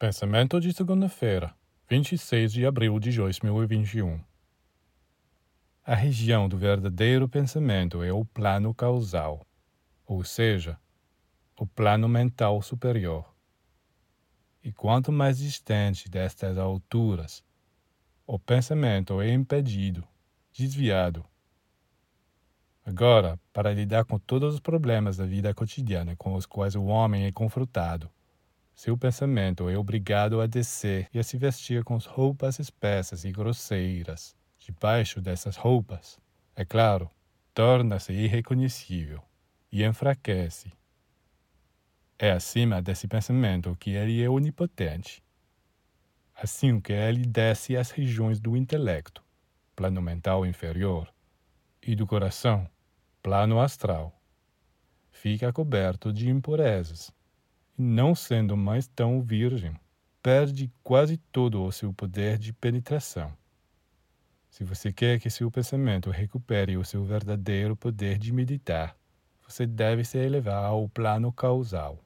Pensamento de segunda-feira, 26 de abril de 2021. A região do verdadeiro pensamento é o plano causal, ou seja, o plano mental superior. E quanto mais distante destas alturas, o pensamento é impedido, desviado. Agora, para lidar com todos os problemas da vida cotidiana com os quais o homem é confrontado, seu pensamento é obrigado a descer e a se vestir com roupas espessas e grosseiras. Debaixo dessas roupas, é claro, torna-se irreconhecível e enfraquece. É acima desse pensamento que ele é onipotente. Assim que ele desce às regiões do intelecto, plano mental inferior, e do coração, plano astral, fica coberto de impurezas não sendo mais tão virgem, perde quase todo o seu poder de penetração. Se você quer que seu pensamento recupere o seu verdadeiro poder de meditar, você deve se elevar ao plano causal.